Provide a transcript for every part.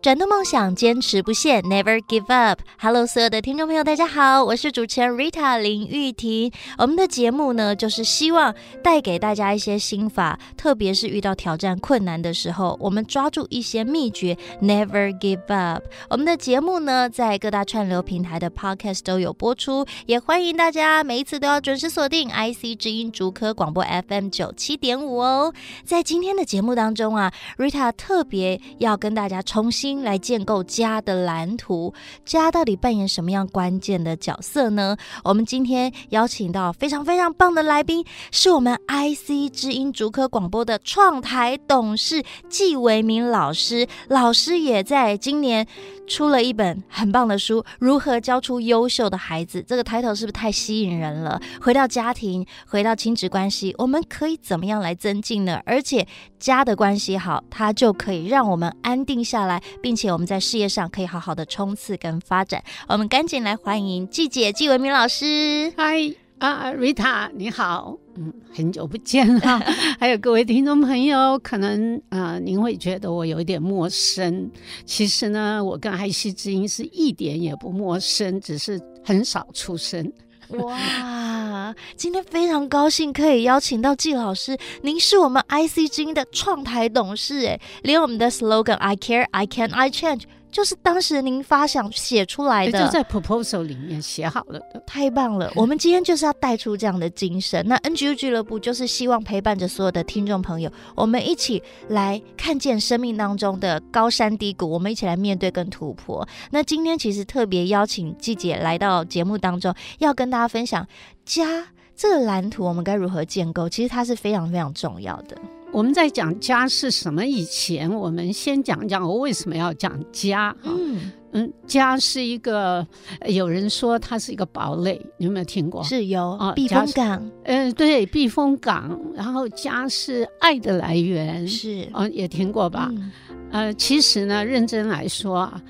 转动梦想，坚持不懈，Never give up。Hello，所有的听众朋友，大家好，我是主持人 Rita 林玉婷。我们的节目呢，就是希望带给大家一些心法，特别是遇到挑战困难的时候，我们抓住一些秘诀，Never give up。我们的节目呢，在各大串流平台的 Podcast 都有播出，也欢迎大家每一次都要准时锁定 IC 之音竹科广播 FM 九七点五哦。在今天的节目当中啊，Rita 特别要跟大家重新。来建构家的蓝图，家到底扮演什么样关键的角色呢？我们今天邀请到非常非常棒的来宾，是我们 IC 之音竹科广播的创台董事纪维明老师。老师也在今年出了一本很棒的书《如何教出优秀的孩子》。这个抬头是不是太吸引人了？回到家庭，回到亲子关系，我们可以怎么样来增进呢？而且家的关系好，它就可以让我们安定下来。并且我们在事业上可以好好的冲刺跟发展。我们赶紧来欢迎纪姐纪文明老师。嗨啊，Rita，你好，嗯，很久不见了。还有各位听众朋友，可能啊、您会觉得我有一点陌生。其实呢，我跟 IC 之音是一点也不陌生，只是很少出声。哇，今天非常高兴可以邀请到季老师，您是我们 IC 之音的创台董事，哎，连我们的 slogan I care, I can, I change。就是当时您发想写出来的，就在 proposal 里面写好了的，太棒了！我们今天就是要带出这样的精神。那 NGU 俱乐部就是希望陪伴着所有的听众朋友，我们一起来看见生命当中的高山低谷，我们一起来面对跟突破。那今天其实特别邀请季姐来到节目当中，要跟大家分享家这个蓝图，我们该如何建构？其实它是非常非常重要的。我们在讲家是什么以前，我们先讲讲我为什么要讲家。嗯嗯，家是一个，有人说它是一个堡垒，你有没有听过？是有啊，避风港。嗯，对，避风港。然后家是爱的来源，是哦，也听过吧？嗯、呃，其实呢，认真来说啊，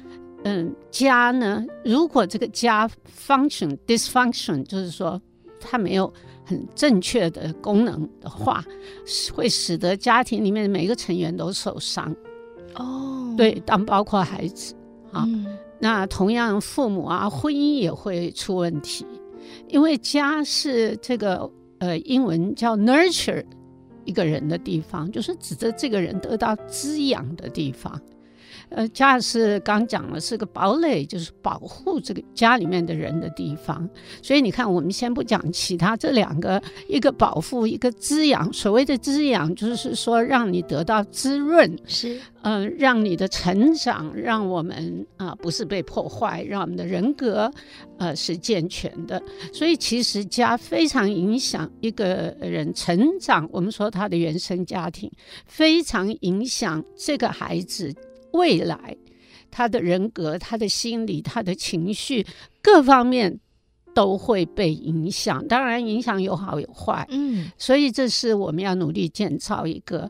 嗯，家呢，如果这个家 function dysfunction，就是说它没有。很正确的功能的话，会使得家庭里面的每一个成员都受伤。哦，对，当包括孩子啊，嗯、那同样父母啊，婚姻也会出问题，因为家是这个呃英文叫 nurture 一个人的地方，就是指着这个人得到滋养的地方。呃，家是刚讲了，是个堡垒，就是保护这个家里面的人的地方。所以你看，我们先不讲其他，这两个，一个保护，一个滋养。所谓的滋养，就是说让你得到滋润，是，嗯、呃，让你的成长，让我们啊、呃、不是被破坏，让我们的人格呃是健全的。所以其实家非常影响一个人成长。我们说他的原生家庭非常影响这个孩子。未来，他的人格、他的心理、他的情绪，各方面都会被影响。当然，影响有好有坏。嗯，所以这是我们要努力建造一个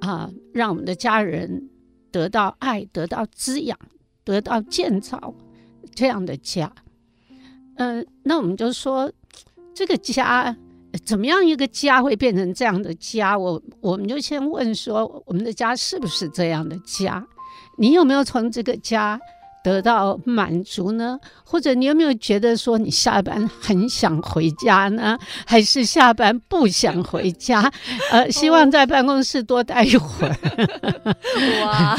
啊，让我们的家人得到爱、得到滋养、得到建造这样的家。嗯、呃，那我们就说，这个家怎么样？一个家会变成这样的家？我我们就先问说，我们的家是不是这样的家？你有没有从这个家得到满足呢？或者你有没有觉得说你下班很想回家呢？还是下班不想回家？呃，希望在办公室多待一会儿。哇，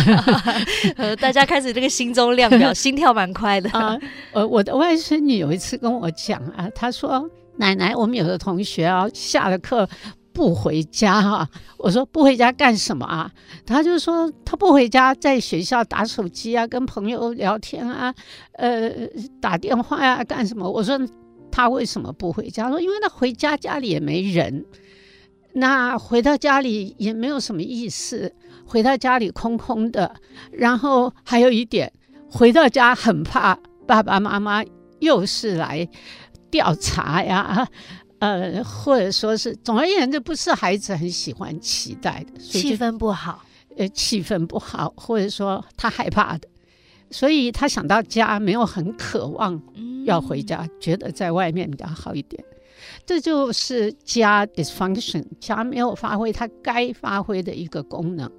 呃，大家开始这个心中量表，心跳蛮快的。啊，呃，我的外孙女有一次跟我讲啊，她说：“奶奶，我们有的同学啊，下了课。”不回家哈、啊，我说不回家干什么啊？他就说他不回家，在学校打手机啊，跟朋友聊天啊，呃，打电话呀、干什么？我说他为什么不回家？说因为他回家家里也没人，那回到家里也没有什么意思，回到家里空空的。然后还有一点，回到家很怕爸爸妈妈又是来调查呀，呃，或者说是，总而言之，不是孩子很喜欢期待的，气氛不好，呃，气氛不好，或者说他害怕的。所以他想到家，没有很渴望要回家，嗯、觉得在外面比较好一点。这就是家 dysfunction，家没有发挥它该发挥的一个功能。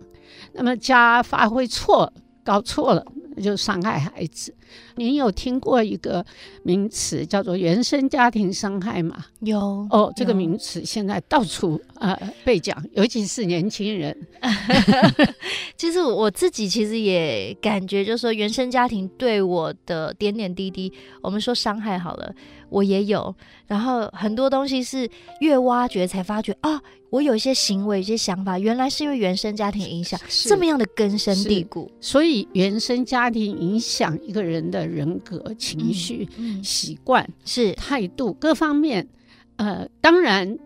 那么家发挥错，搞错了。就伤害孩子。您有听过一个名词叫做原生家庭伤害吗？有哦，这个名词现在到处呃被讲，尤其是年轻人。其实我自己其实也感觉，就是说原生家庭对我的点点滴滴，我们说伤害好了，我也有。然后很多东西是越挖掘才发觉啊。我有一些行为、一些想法，原来是因为原生家庭影响，这么样的根深蒂固。所以，原生家庭影响一个人的人格、情绪、嗯嗯、习惯、是态度各方面。呃，当然，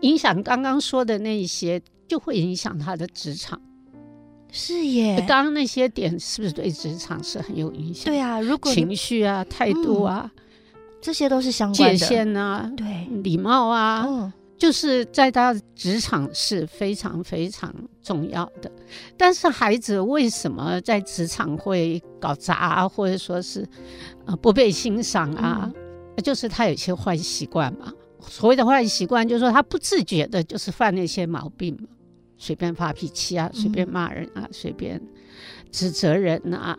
影响刚刚说的那一些，就会影响他的职场。是耶，刚刚那些点是不是对职场是很有影响？对啊，如果情绪啊、态度啊、嗯，这些都是相关的。界限啊，对，礼貌啊。嗯就是在他职场是非常非常重要的，但是孩子为什么在职场会搞砸啊，或者说是呃不被欣赏啊？嗯、就是他有些坏习惯嘛。所谓的坏习惯，就是说他不自觉的，就是犯那些毛病嘛，随便发脾气啊，随便骂人啊，随便。指责人啊，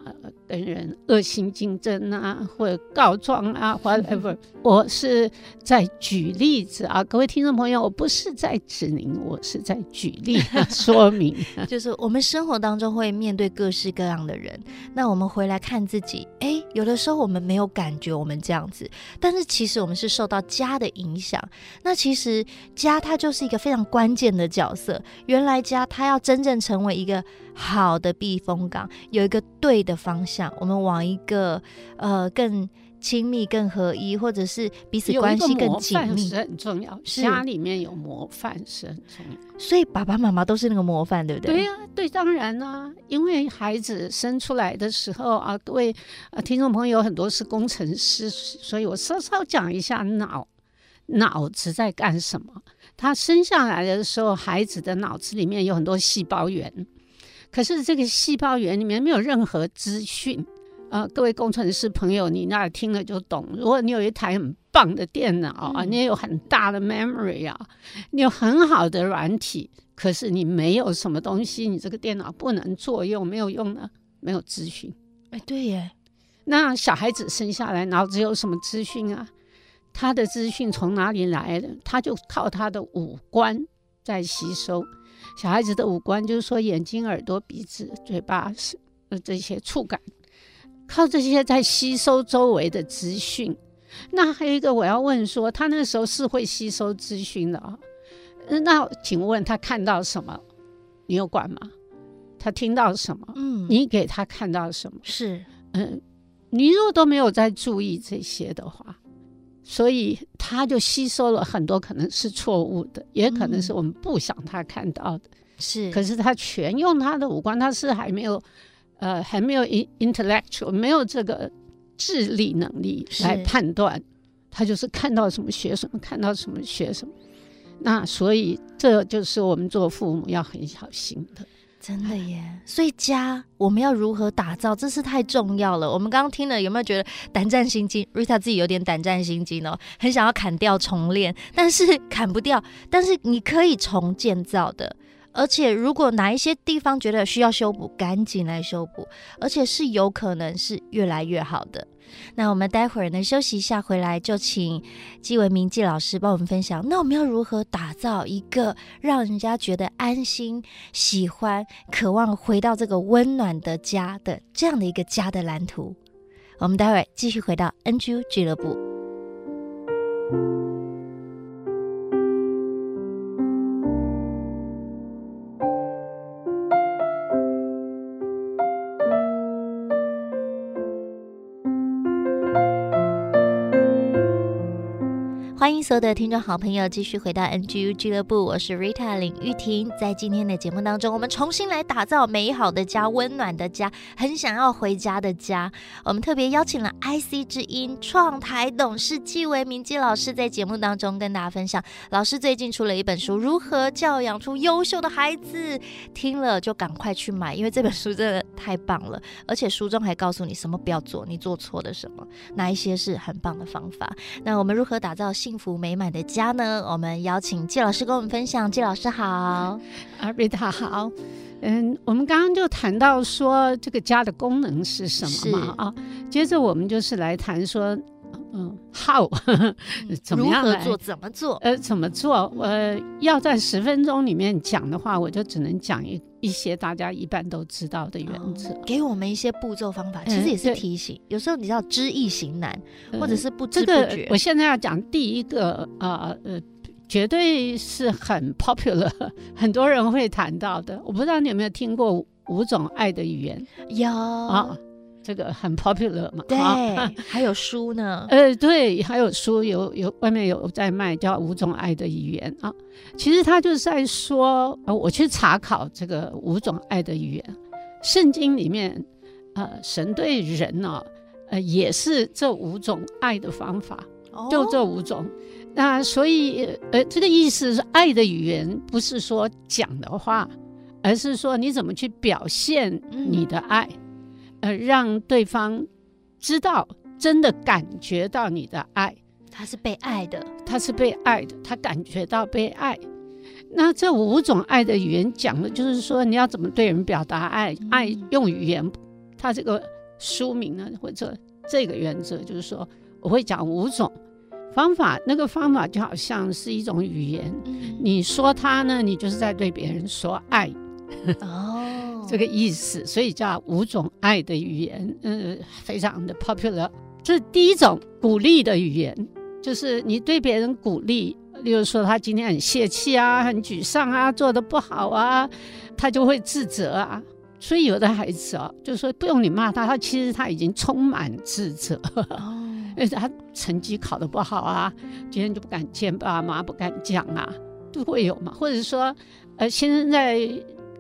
跟人恶性竞争啊，或者告状啊，whatever。我是在举例子啊，各位听众朋友，我不是在指您，我是在举例说明。就是我们生活当中会面对各式各样的人，那我们回来看自己，哎，有的时候我们没有感觉我们这样子，但是其实我们是受到家的影响。那其实家它就是一个非常关键的角色。原来家它要真正成为一个。好的避风港，有一个对的方向，我们往一个呃更亲密、更合一，或者是彼此关系更紧密，是很重要。家里面有模范是很重要，所以爸爸妈妈都是那个模范，对不对？对呀、啊，对，当然啦、啊，因为孩子生出来的时候啊，各位呃听众朋友很多是工程师，所以我稍稍讲一下脑脑子在干什么。他生下来的时候，孩子的脑子里面有很多细胞源。可是这个细胞源里面没有任何资讯，呃，各位工程师朋友，你那听了就懂。如果你有一台很棒的电脑啊，嗯、你也有很大的 memory 啊，你有很好的软体，可是你没有什么东西，你这个电脑不能作用，没有用的，没有资讯。哎，对耶。那小孩子生下来脑子有什么资讯啊？他的资讯从哪里来的？他就靠他的五官在吸收。小孩子的五官就是说眼睛、耳朵、鼻子、嘴巴是呃这些触感，靠这些在吸收周围的资讯。那还有一个我要问说，他那时候是会吸收资讯的啊？那请问他看到什么？你有管吗？他听到什么？嗯，你给他看到什么？是嗯，你如果都没有在注意这些的话。所以他就吸收了很多，可能是错误的，也可能是我们不想他看到的。是，可是他全用他的五官，他是还没有，呃，还没有 intellectual，没有这个智力能力来判断。他就是看到什么学什么，看到什么学什么。那所以这就是我们做父母要很小心的。真的耶，所以家我们要如何打造，这是太重要了。我们刚刚听了，有没有觉得胆战心惊？Rita 自己有点胆战心惊哦，很想要砍掉重练，但是砍不掉。但是你可以重建造的。而且，如果哪一些地方觉得需要修补，赶紧来修补，而且是有可能是越来越好的。那我们待会儿呢，休息一下，回来就请纪文明纪老师帮我们分享。那我们要如何打造一个让人家觉得安心、喜欢、渴望回到这个温暖的家的这样的一个家的蓝图？我们待会儿继续回到 NGU 俱乐部。欢迎所有的听众好朋友继续回到 NGU 俱乐部，我是 Rita 林玉婷。在今天的节目当中，我们重新来打造美好的家、温暖的家、很想要回家的家。我们特别邀请了 IC 之音创台董事纪维明纪老师在节目当中跟大家分享。老师最近出了一本书《如何教养出优秀的孩子》，听了就赶快去买，因为这本书真的太棒了，而且书中还告诉你什么不要做，你做错了什么，哪一些是很棒的方法。那我们如何打造幸福美满的家呢？我们邀请季老师跟我们分享。季老师好，阿瑞塔好。嗯，我们刚刚就谈到说这个家的功能是什么嘛？啊，接着我们就是来谈说，嗯，how 怎么样来做？怎么做？呃，怎么做？呃，要在十分钟里面讲的话，我就只能讲一一些大家一般都知道的原则，哦，给我们一些步骤方法。其实也是提醒，嗯，有时候你知道知易行难，嗯，或者是不知不觉。这个，我现在要讲第一个啊，呃。呃绝对是很 popular，很多人会谈到的。我不知道你有没有听过五种爱的语言？有啊，这个很 popular 嘛。对，还有书呢。呃，对，还有书，有有外面有在卖，叫《五种爱的语言》啊。其实他就是在说，呃，我去查考这个五种爱的语言，圣经里面，呃，神对人呢，呃，也是这五种爱的方法，哦、就这五种。那所以，呃，这个意思是爱的语言，不是说讲的话，而是说你怎么去表现你的爱，嗯、呃，让对方知道，真的感觉到你的爱，他是被爱的，他是被爱的，他感觉到被爱。那这五种爱的语言讲的就是说，你要怎么对人表达爱，嗯、爱用语言。他这个书名呢，或者这个原则就是说，我会讲五种。方法，那个方法就好像是一种语言，嗯、你说它呢，你就是在对别人说爱，哦，这个意思，所以叫五种爱的语言，嗯，非常的 popular。这是第一种鼓励的语言，就是你对别人鼓励，例如说他今天很泄气啊，很沮丧啊，做的不好啊，他就会自责啊。所以有的孩子啊，就说不用你骂他，他其实他已经充满自责。哦 因为他成绩考得不好啊，今天就不敢见爸妈，不敢讲啊，都会有嘛。或者说，呃，先生在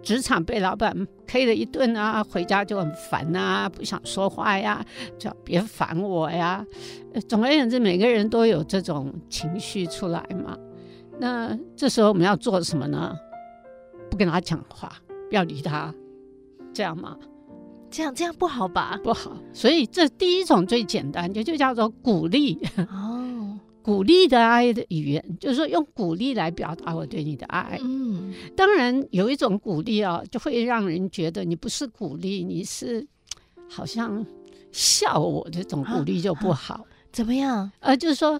职场被老板 K 了一顿啊，回家就很烦啊，不想说话呀，叫别烦我呀。总而言之，每个人都有这种情绪出来嘛。那这时候我们要做什么呢？不跟他讲话，不要理他，这样吗。这样这样不好吧？不好，所以这第一种最简单，就就叫做鼓励 哦，鼓励的爱的语言，就是说用鼓励来表达我对你的爱。嗯，当然有一种鼓励啊，就会让人觉得你不是鼓励，你是好像笑我，这种鼓励就不好。怎么样？呃，就是说。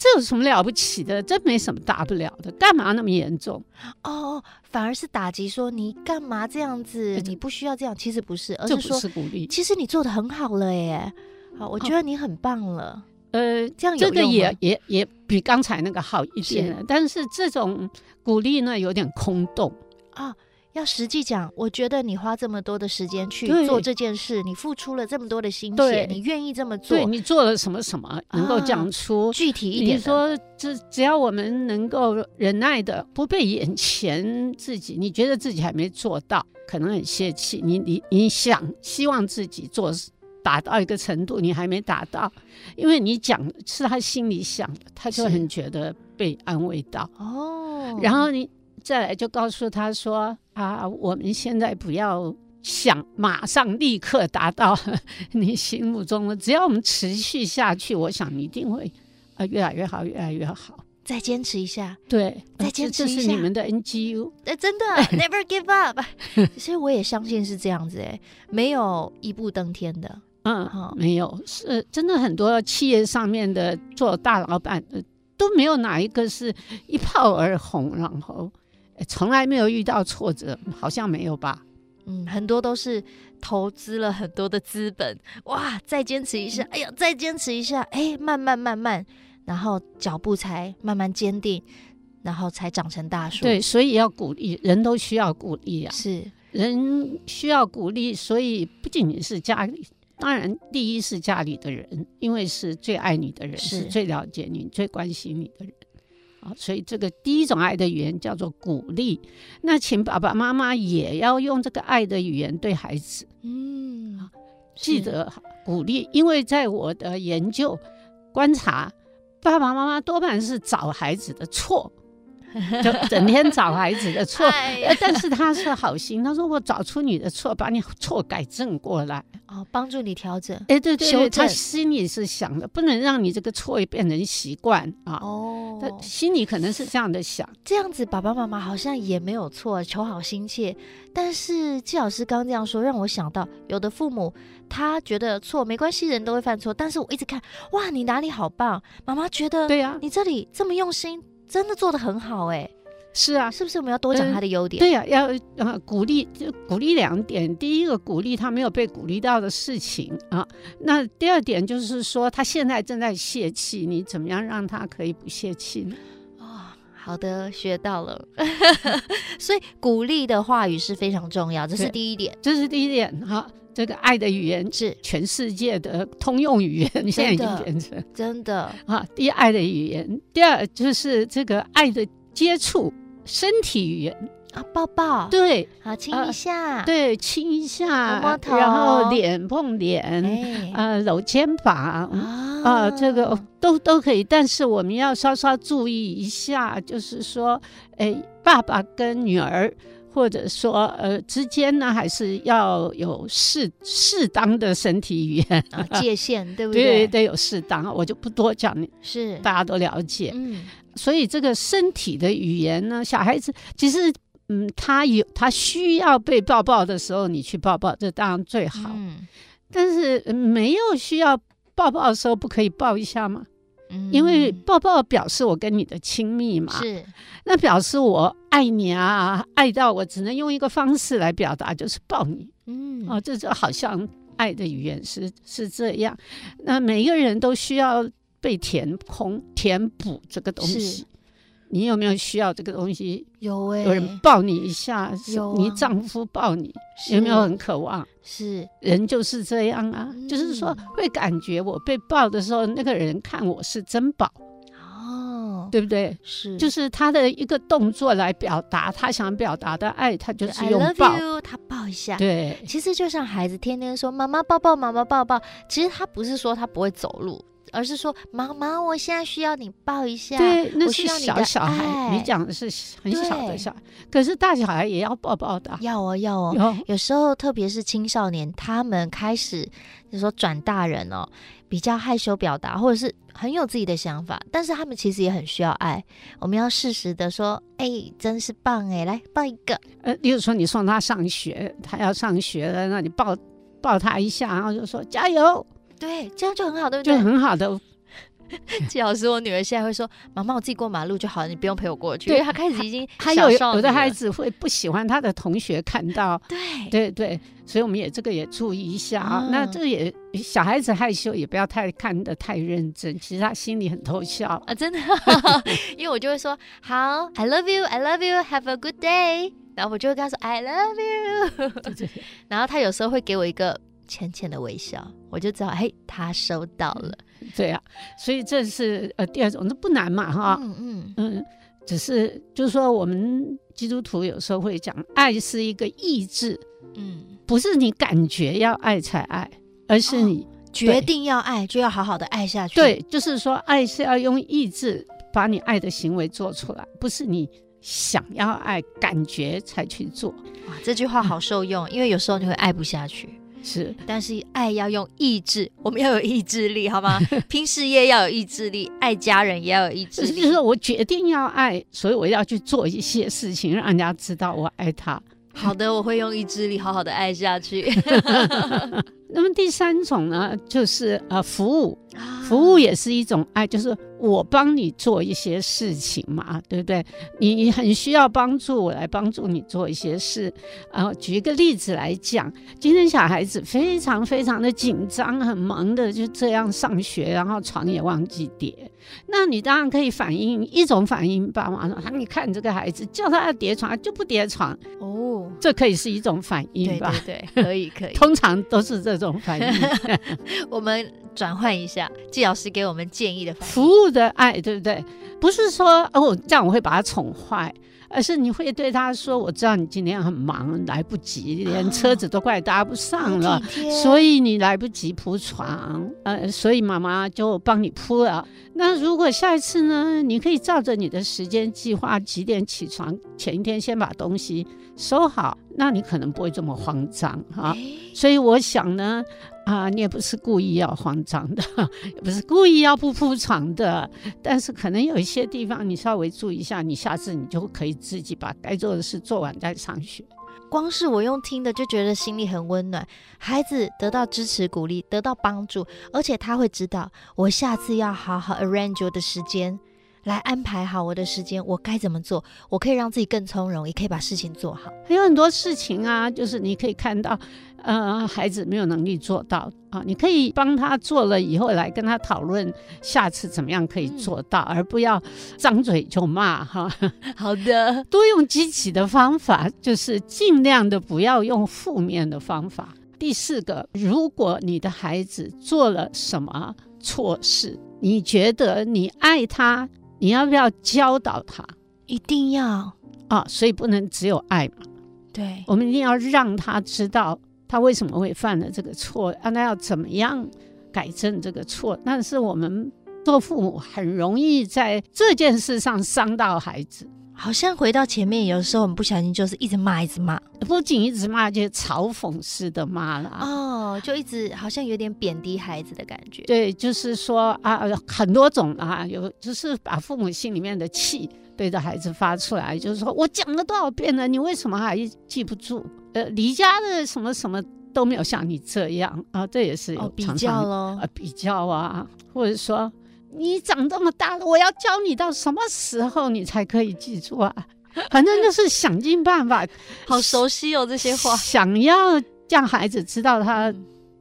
这有什么了不起的？这没什么大不了的，干嘛那么严重？哦，反而是打击，说你干嘛这样子？你不需要这样。其实不是，而是说是鼓励。其实你做的很好了耶，好，我觉得你很棒了。呃，这样这个也也也比刚才那个好一些，是但是这种鼓励呢，有点空洞啊。要实际讲，我觉得你花这么多的时间去做这件事，你付出了这么多的心血，你愿意这么做，对你做了什么什么，能够讲出、啊、具体一点。你说，只只要我们能够忍耐的，不被眼前自己，你觉得自己还没做到，可能很泄气。你你你想希望自己做达到一个程度，你还没达到，因为你讲是他心里想的，他就很觉得被安慰到哦。然后你。再来就告诉他说啊，我们现在不要想马上立刻达到你心目中的，只要我们持续下去，我想你一定会啊越来越好，越来越好。再坚持一下，对，再坚持一下，这是你们的 NGU，哎，真的 Never give up。所以我也相信是这样子，哎，没有一步登天的，嗯，哦、没有，是真的很多企业上面的做大老板的都没有哪一个是一炮而红，然后。从来没有遇到挫折，好像没有吧？嗯，很多都是投资了很多的资本，哇，再坚持一下，哎呀，再坚持一下，哎，慢慢慢慢，然后脚步才慢慢坚定，然后才长成大树。对，所以要鼓励，人都需要鼓励啊。是，人需要鼓励，所以不仅仅是家里当然第一是家里的人，因为是最爱你的人，是是最了解你、最关心你的人。啊，所以这个第一种爱的语言叫做鼓励。那请爸爸妈妈也要用这个爱的语言对孩子。嗯，记得鼓励，因为在我的研究观察，爸爸妈妈多半是找孩子的错。就整天找孩子的 错，哎、但是他是好心，他说我找出你的错，把你错改正过来，哦，帮助你调整。哎，对对。他心里是想的，不能让你这个错变成习惯啊。哦，他心里可能是这样的想。这样子，爸爸妈妈好像也没有错，求好心切。但是季老师刚刚这样说，让我想到，有的父母他觉得错没关系，人都会犯错。但是我一直看，哇，你哪里好棒？妈妈觉得，对呀，你这里这么用心。真的做的很好哎、欸，是啊，是不是我们要多讲他的优点？嗯、对呀、啊，要呃鼓励，就鼓励两点。第一个鼓励他没有被鼓励到的事情啊，那第二点就是说他现在正在泄气，你怎么样让他可以不泄气呢？哦，好的，学到了。所以鼓励的话语是非常重要，这是第一点，这是第一点哈。这个爱的语言是全世界的通用语言，现在已经变成真的啊。第一，爱的语言；第二，就是这个爱的接触，身体语言啊，抱抱，对，好亲一下，呃、对，亲一下，摸摸头，然后脸碰脸，哎、呃，搂肩膀啊，啊，这个都都可以。但是我们要稍稍注意一下，就是说，哎，爸爸跟女儿。或者说，呃，之间呢，还是要有适适当的身体语言、啊、界限，对不对？对，得有适当，我就不多讲，你是大家都了解。嗯，所以这个身体的语言呢，小孩子其实，嗯，他有他需要被抱抱的时候，你去抱抱，这当然最好。嗯，但是没有需要抱抱的时候，不可以抱一下吗？嗯，因为抱抱表示我跟你的亲密嘛，是，那表示我爱你啊，爱到我只能用一个方式来表达，就是抱你。嗯，哦，这就好像爱的语言是是这样。那每一个人都需要被填空、填补这个东西。你有没有需要这个东西？有哎、欸，有人抱你一下，有、啊、你丈夫抱你，有没有很渴望？是，人就是这样啊，嗯、就是说会感觉我被抱的时候，那个人看我是珍宝哦，对不对？是，就是他的一个动作来表达他想表达的爱，他就是用抱 I love you，他抱一下。对，其实就像孩子天天说妈妈抱抱，妈妈抱抱，其实他不是说他不会走路。而是说，妈妈，我现在需要你抱一下。对，那是小小孩。你讲的是很小的小孩，可是大小孩也要抱抱的。要哦，要哦。有，有时候，特别是青少年，他们开始就是说转大人哦，比较害羞表达，或者是很有自己的想法，但是他们其实也很需要爱。我们要适时的说，哎、欸，真是棒哎，来抱一个。呃，例如说你送他上学，他要上学了，那你抱抱他一下，然后就说加油。对，这样就很好，对不对？就很好的。季老师，我女儿现在会说：“妈妈，我自己过马路就好了，你不用陪我过去。”因为她开始已经还有有的孩子会不喜欢他的同学看到。对对对，所以我们也这个也注意一下啊。嗯、那这个也小孩子害羞，也不要太看得太认真，其实他心里很偷笑啊，真的。因为我就会说：“好，I love you，I love you，have a good day。”然后我就会跟他说：“I love you。”对对。然后他有时候会给我一个。浅浅的微笑，我就知道，嘿，他收到了。对啊，所以这是呃第二种，这不难嘛，哈，嗯嗯嗯，只是就是说，我们基督徒有时候会讲，爱是一个意志，嗯，不是你感觉要爱才爱，而是你、哦、决定要爱就要好好的爱下去。对，就是说，爱是要用意志把你爱的行为做出来，不是你想要爱感觉才去做。哇，这句话好受用，嗯、因为有时候你会爱不下去。是，但是爱要用意志，我们要有意志力，好吗？拼事业要有意志力，爱家人也要有意志力。就是说我决定要爱，所以我要去做一些事情，让人家知道我爱他。好的，我会用意志力好好的爱下去。那么第三种呢，就是呃服务，服务也是一种爱，就是。我帮你做一些事情嘛，对不对？你很需要帮助，我来帮助你做一些事。然后举一个例子来讲，今天小孩子非常非常的紧张，很忙的就这样上学，然后床也忘记叠。那你当然可以反映一种反应，爸妈说啊：“你看这个孩子，叫他要叠床就不叠床。”哦，这可以是一种反应吧？对对对，可以可以。通常都是这种反应。我们转换一下，季老师给我们建议的。服务的爱，对不对？不是说哦，这样我会把他宠坏。而是你会对他说：“我知道你今天很忙，来不及，连车子都快搭不上了，所以你来不及铺床。呃，所以妈妈就帮你铺了。那如果下一次呢？你可以照着你的时间计划，几点起床？前一天先把东西收好，那你可能不会这么慌张哈。所以我想呢。”啊，你也不是故意要慌张的，也不是故意要不铺床的，但是可能有一些地方你稍微注意一下，你下次你就可以自己把该做的事做完再上学。光是我用听的就觉得心里很温暖，孩子得到支持鼓励，得到帮助，而且他会知道我下次要好好 arrange 我的时间。来安排好我的时间，我该怎么做？我可以让自己更从容，也可以把事情做好。还有很多事情啊，就是你可以看到，呃，孩子没有能力做到啊，你可以帮他做了以后来跟他讨论下次怎么样可以做到，嗯、而不要张嘴就骂哈。好的，多用积极的方法，就是尽量的不要用负面的方法。第四个，如果你的孩子做了什么错事，你觉得你爱他。你要不要教导他？一定要啊！所以不能只有爱嘛。对，我们一定要让他知道他为什么会犯了这个错，让他要怎么样改正这个错。但是我们做父母很容易在这件事上伤到孩子。好像回到前面，有时候我们不小心就是一直骂，一直骂，不仅一直骂，就是嘲讽式的骂了。哦，就一直好像有点贬低孩子的感觉。对，就是说啊，很多种啊，有就是把父母心里面的气对着孩子发出来，就是说我讲了多少遍了，你为什么还记不住？呃，离家的什么什么都没有像你这样啊，这也是有常常比较喽，啊，比较啊，或者说。你长这么大了，我要教你到什么时候你才可以记住啊？反正就是想尽办法，好熟悉哦这些话。想要让孩子知道他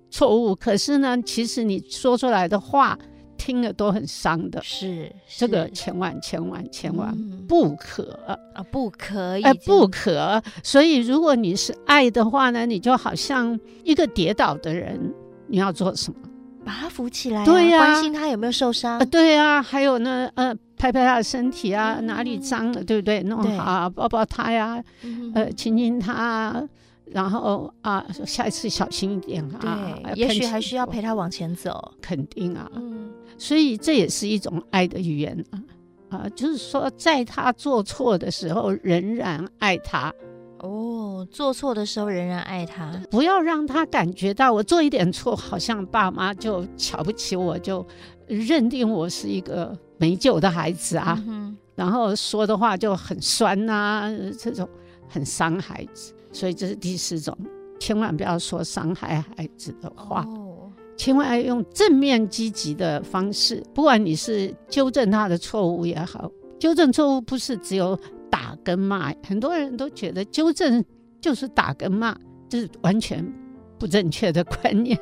错误，可是呢，其实你说出来的话听了都很伤的。是，这个千万千万千万不可啊，不可以，哎，不可。所以如果你是爱的话呢，你就好像一个跌倒的人，你要做什么？把他扶起来、啊，对呀、啊，关心他有没有受伤，呃，对呀、啊，还有呢，呃，拍拍他的身体啊，嗯、哪里脏了，对不对？弄好、啊，抱抱他呀，嗯、呃，亲亲他，然后啊，下一次小心一点啊。对，也许还需要陪他往前走，肯定啊。嗯，所以这也是一种爱的语言啊，啊，就是说，在他做错的时候，仍然爱他。哦，做错的时候仍然爱他，不要让他感觉到我做一点错，好像爸妈就瞧不起我，就认定我是一个没救的孩子啊。嗯、然后说的话就很酸呐、啊，这种很伤孩子。所以这是第四种，千万不要说伤害孩子的话，哦、千万要用正面积极的方式。不管你是纠正他的错误也好，纠正错误不是只有。打跟骂，很多人都觉得纠正就是打跟骂，这是完全不正确的观念。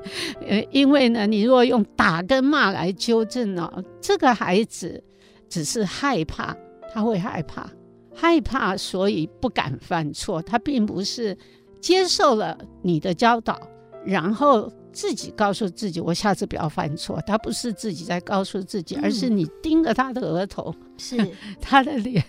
呃，因为呢，你如果用打跟骂来纠正呢，这个孩子只是害怕，他会害怕，害怕所以不敢犯错。他并不是接受了你的教导，然后自己告诉自己我下次不要犯错。他不是自己在告诉自己，而是你盯着他的额头，是 他的脸。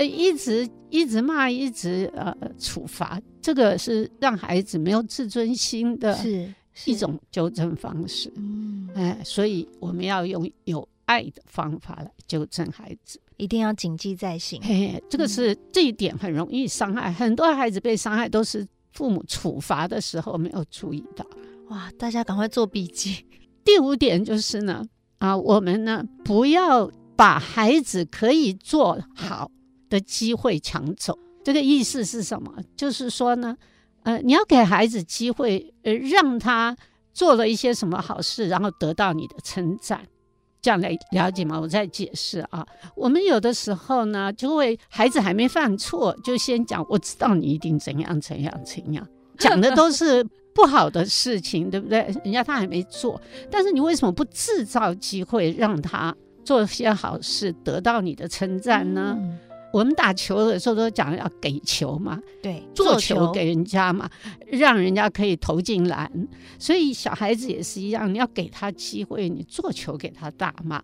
呃，一直一直骂，一直呃处罚，这个是让孩子没有自尊心的，是一种纠正方式。嗯，哎，所以我们要用有爱的方法来纠正孩子，一定要谨记在心。嘿嘿，这个是、嗯、这一点很容易伤害，很多孩子被伤害都是父母处罚的时候没有注意到。哇，大家赶快做笔记。第五点就是呢，啊，我们呢不要把孩子可以做好的机会抢走，这个意思是什么？就是说呢，呃，你要给孩子机会，呃，让他做了一些什么好事，然后得到你的称赞，这样来了解吗？我再解释啊，我们有的时候呢，就会孩子还没犯错，就先讲，我知道你一定怎样怎样怎样，讲的都是不好的事情，对不对？人家他还没做，但是你为什么不制造机会让他做些好事，得到你的称赞呢？我们打球的时候都讲要给球嘛，对，做球给人家嘛，让人家可以投进篮。所以小孩子也是一样，你要给他机会，你做球给他打嘛。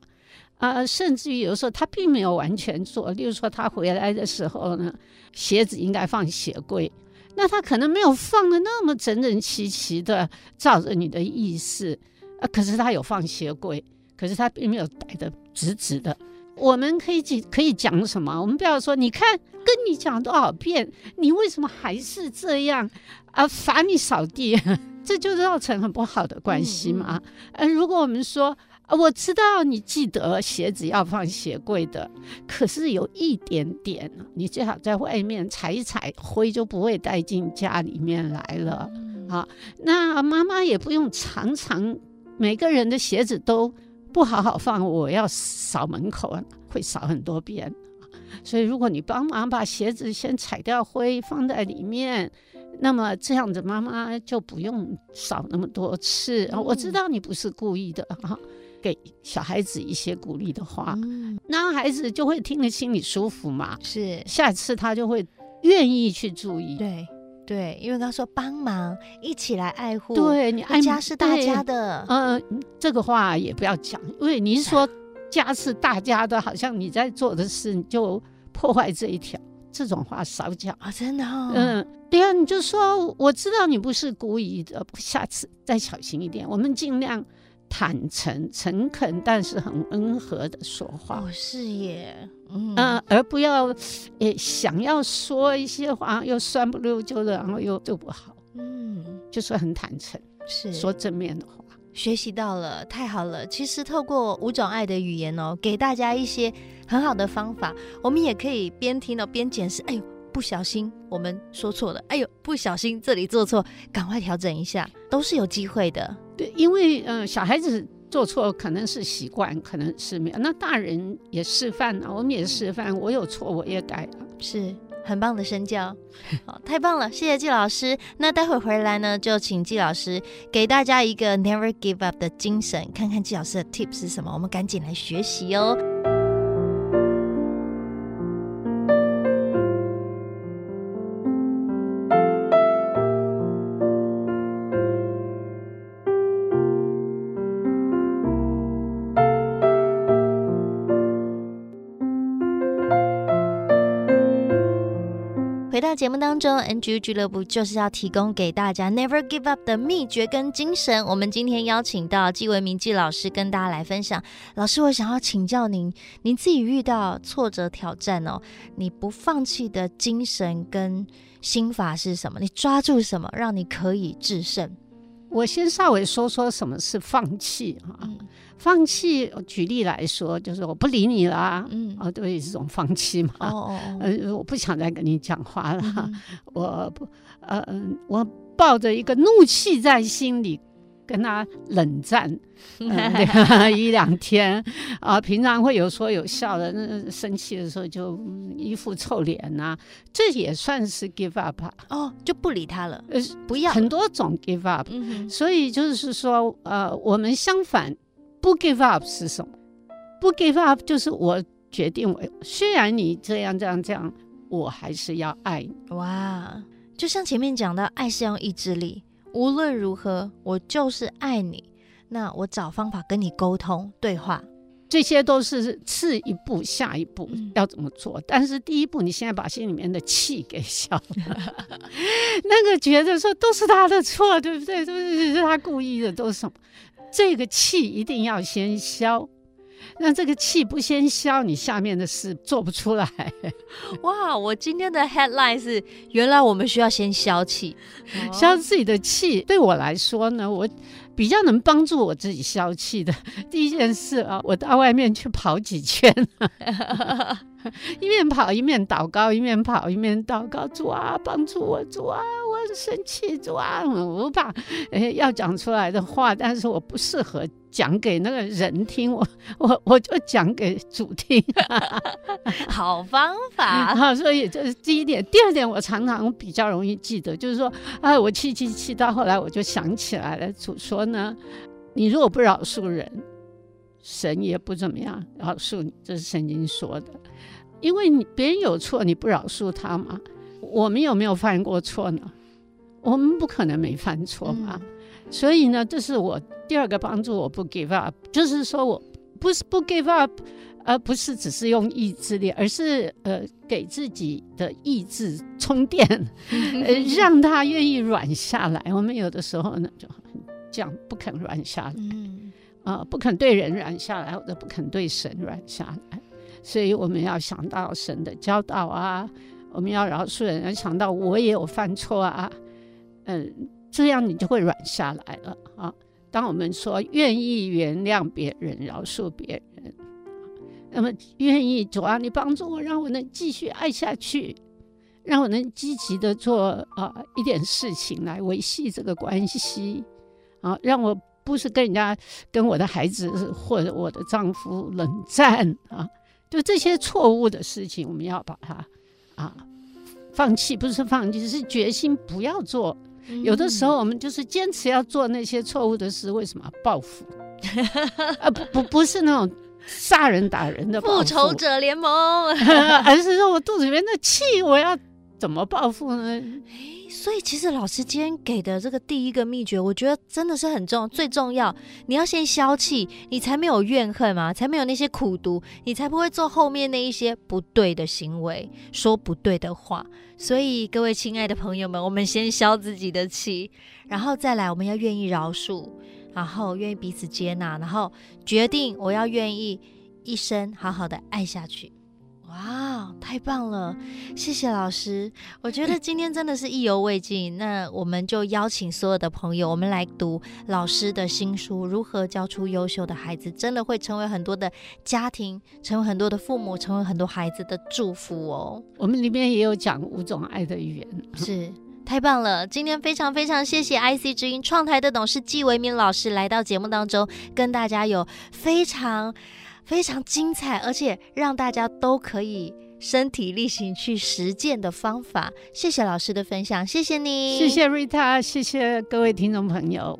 啊、呃，甚至于有时候他并没有完全做，例如说他回来的时候呢，鞋子应该放鞋柜，那他可能没有放的那么整整齐齐的，照着你的意思，啊、呃，可是他有放鞋柜，可是他并没有摆的直直的。我们可以讲可以讲什么？我们不要说，你看跟你讲多少遍，你为什么还是这样啊？罚你扫地，这就造成很不好的关系嘛。嗯，如果我们说，啊，我知道你记得鞋子要放鞋柜的，可是有一点点，你最好在外面踩一踩，灰就不会带进家里面来了。啊，那妈妈也不用常常每个人的鞋子都。不好好放，我要扫门口啊，会扫很多遍。所以，如果你帮忙把鞋子先踩掉灰，放在里面，那么这样子妈妈就不用扫那么多次。我知道你不是故意的哈，给小孩子一些鼓励的话，那孩子就会听得心里舒服嘛。是，下次他就会愿意去注意。对。对，因为他说帮忙一起来爱护，对你爱家是大家的，嗯、呃，这个话也不要讲，因为你是说家是大家的，好像你在做的事你就破坏这一条，这种话少讲啊、哦，真的、哦，嗯，对啊，你就说我知道你不是故意的，下次再小心一点，我们尽量。坦诚、诚恳，但是很温和的说话。哦，是耶，嗯、呃，而不要，诶，想要说一些话又酸不溜秋的，然后又做不好。嗯，就是很坦诚，是说正面的话。学习到了，太好了。其实透过五种爱的语言哦，给大家一些很好的方法，我们也可以边听哦边检视。哎呦，不小心我们说错了。哎呦，不小心这里做错，赶快调整一下，都是有机会的。对，因为嗯、呃，小孩子做错可能是习惯，可能是没有。那大人也示范了，我们也示范，我有错我也改了，是很棒的身教。好，太棒了，谢谢季老师。那待会回来呢，就请季老师给大家一个 Never Give Up 的精神，看看季老师的 Tips 是什么，我们赶紧来学习哦。回到节目当中，NG 俱乐部就是要提供给大家 Never Give Up 的秘诀跟精神。我们今天邀请到纪文明纪老师跟大家来分享。老师，我想要请教您，您自己遇到挫折挑战哦，你不放弃的精神跟心法是什么？你抓住什么，让你可以制胜？我先稍微说说什么是放弃哈。嗯。放弃，举例来说，就是我不理你了，嗯，哦，对，是种放弃嘛，哦，呃，我不想再跟你讲话了，嗯、我不，呃，我抱着一个怒气在心里，跟他冷战，呃、一两天，啊、呃，平常会有说有笑的，那生气的时候就一副臭脸呐、啊，这也算是 give up 哦，就不理他了，呃，不要，很多种 give up，嗯、所以就是说，呃，我们相反。不 give up 是什么？不 give up 就是我决定，我虽然你这样这样这样，我还是要爱你。哇，就像前面讲的，爱是要意志力，无论如何，我就是爱你。那我找方法跟你沟通对话，这些都是次一步，下一步要怎么做？嗯、但是第一步，你现在把心里面的气给消了，那个觉得说都是他的错，对不对？都是是他故意的，都是什么？这个气一定要先消，那这个气不先消，你下面的事做不出来。哇，我今天的 headline 是：原来我们需要先消气，消自己的气。对我来说呢，我比较能帮助我自己消气的第一件事啊，我到外面去跑几圈。一面跑一面祷告，一面跑一面祷告，主啊，帮助我，主啊，我很生气，主啊，我把诶要讲出来的话，但是我不适合讲给那个人听，我我我就讲给主听。好方法，好，所以这是第一点。第二点，我常常比较容易记得，就是说，哎，我气气气到后来，我就想起来了，主说呢，你如果不饶恕人，神也不怎么样饶恕你，这是圣经说的。因为你别人有错，你不饶恕他嘛？我们有没有犯过错呢？我们不可能没犯错嘛。嗯、所以呢，这是我第二个帮助，我不 give up，就是说我不是不 give up，而不是只是用意志力，而是呃给自己的意志充电，呃让他愿意软下来。我们有的时候呢就很这样不肯软下来，嗯、呃不肯对人软下来，或者不肯对神软下来。所以我们要想到神的教导啊，我们要饶恕人，要想到我也有犯错啊，嗯，这样你就会软下来了啊。当我们说愿意原谅别人、饶恕别人，那么愿意主啊，你帮助我，让我能继续爱下去，让我能积极的做啊一点事情来维系这个关系啊，让我不是跟人家、跟我的孩子或者我的丈夫冷战啊。就这些错误的事情，我们要把它啊放弃，不是放弃，是决心不要做。嗯、有的时候我们就是坚持要做那些错误的事，为什么报复？啊不不不是那种杀人打人的复，复仇者联盟，而是说我肚子里面的气，我要怎么报复呢？所以，其实老师今天给的这个第一个秘诀，我觉得真的是很重要，最重要。你要先消气，你才没有怨恨嘛，才没有那些苦毒，你才不会做后面那一些不对的行为，说不对的话。所以，各位亲爱的朋友们，我们先消自己的气，然后再来，我们要愿意饶恕，然后愿意彼此接纳，然后决定我要愿意一生好好的爱下去。哇，太棒了！谢谢老师，我觉得今天真的是意犹未尽。那我们就邀请所有的朋友，我们来读老师的新书《如何教出优秀的孩子》，真的会成为很多的家庭，成为很多的父母，成为很多孩子的祝福哦。我们里面也有讲五种爱的语言，是太棒了。今天非常非常谢谢 IC 之音创台的董事纪维明老师来到节目当中，跟大家有非常。非常精彩，而且让大家都可以身体力行去实践的方法。谢谢老师的分享，谢谢你，谢谢 Rita，谢谢各位听众朋友。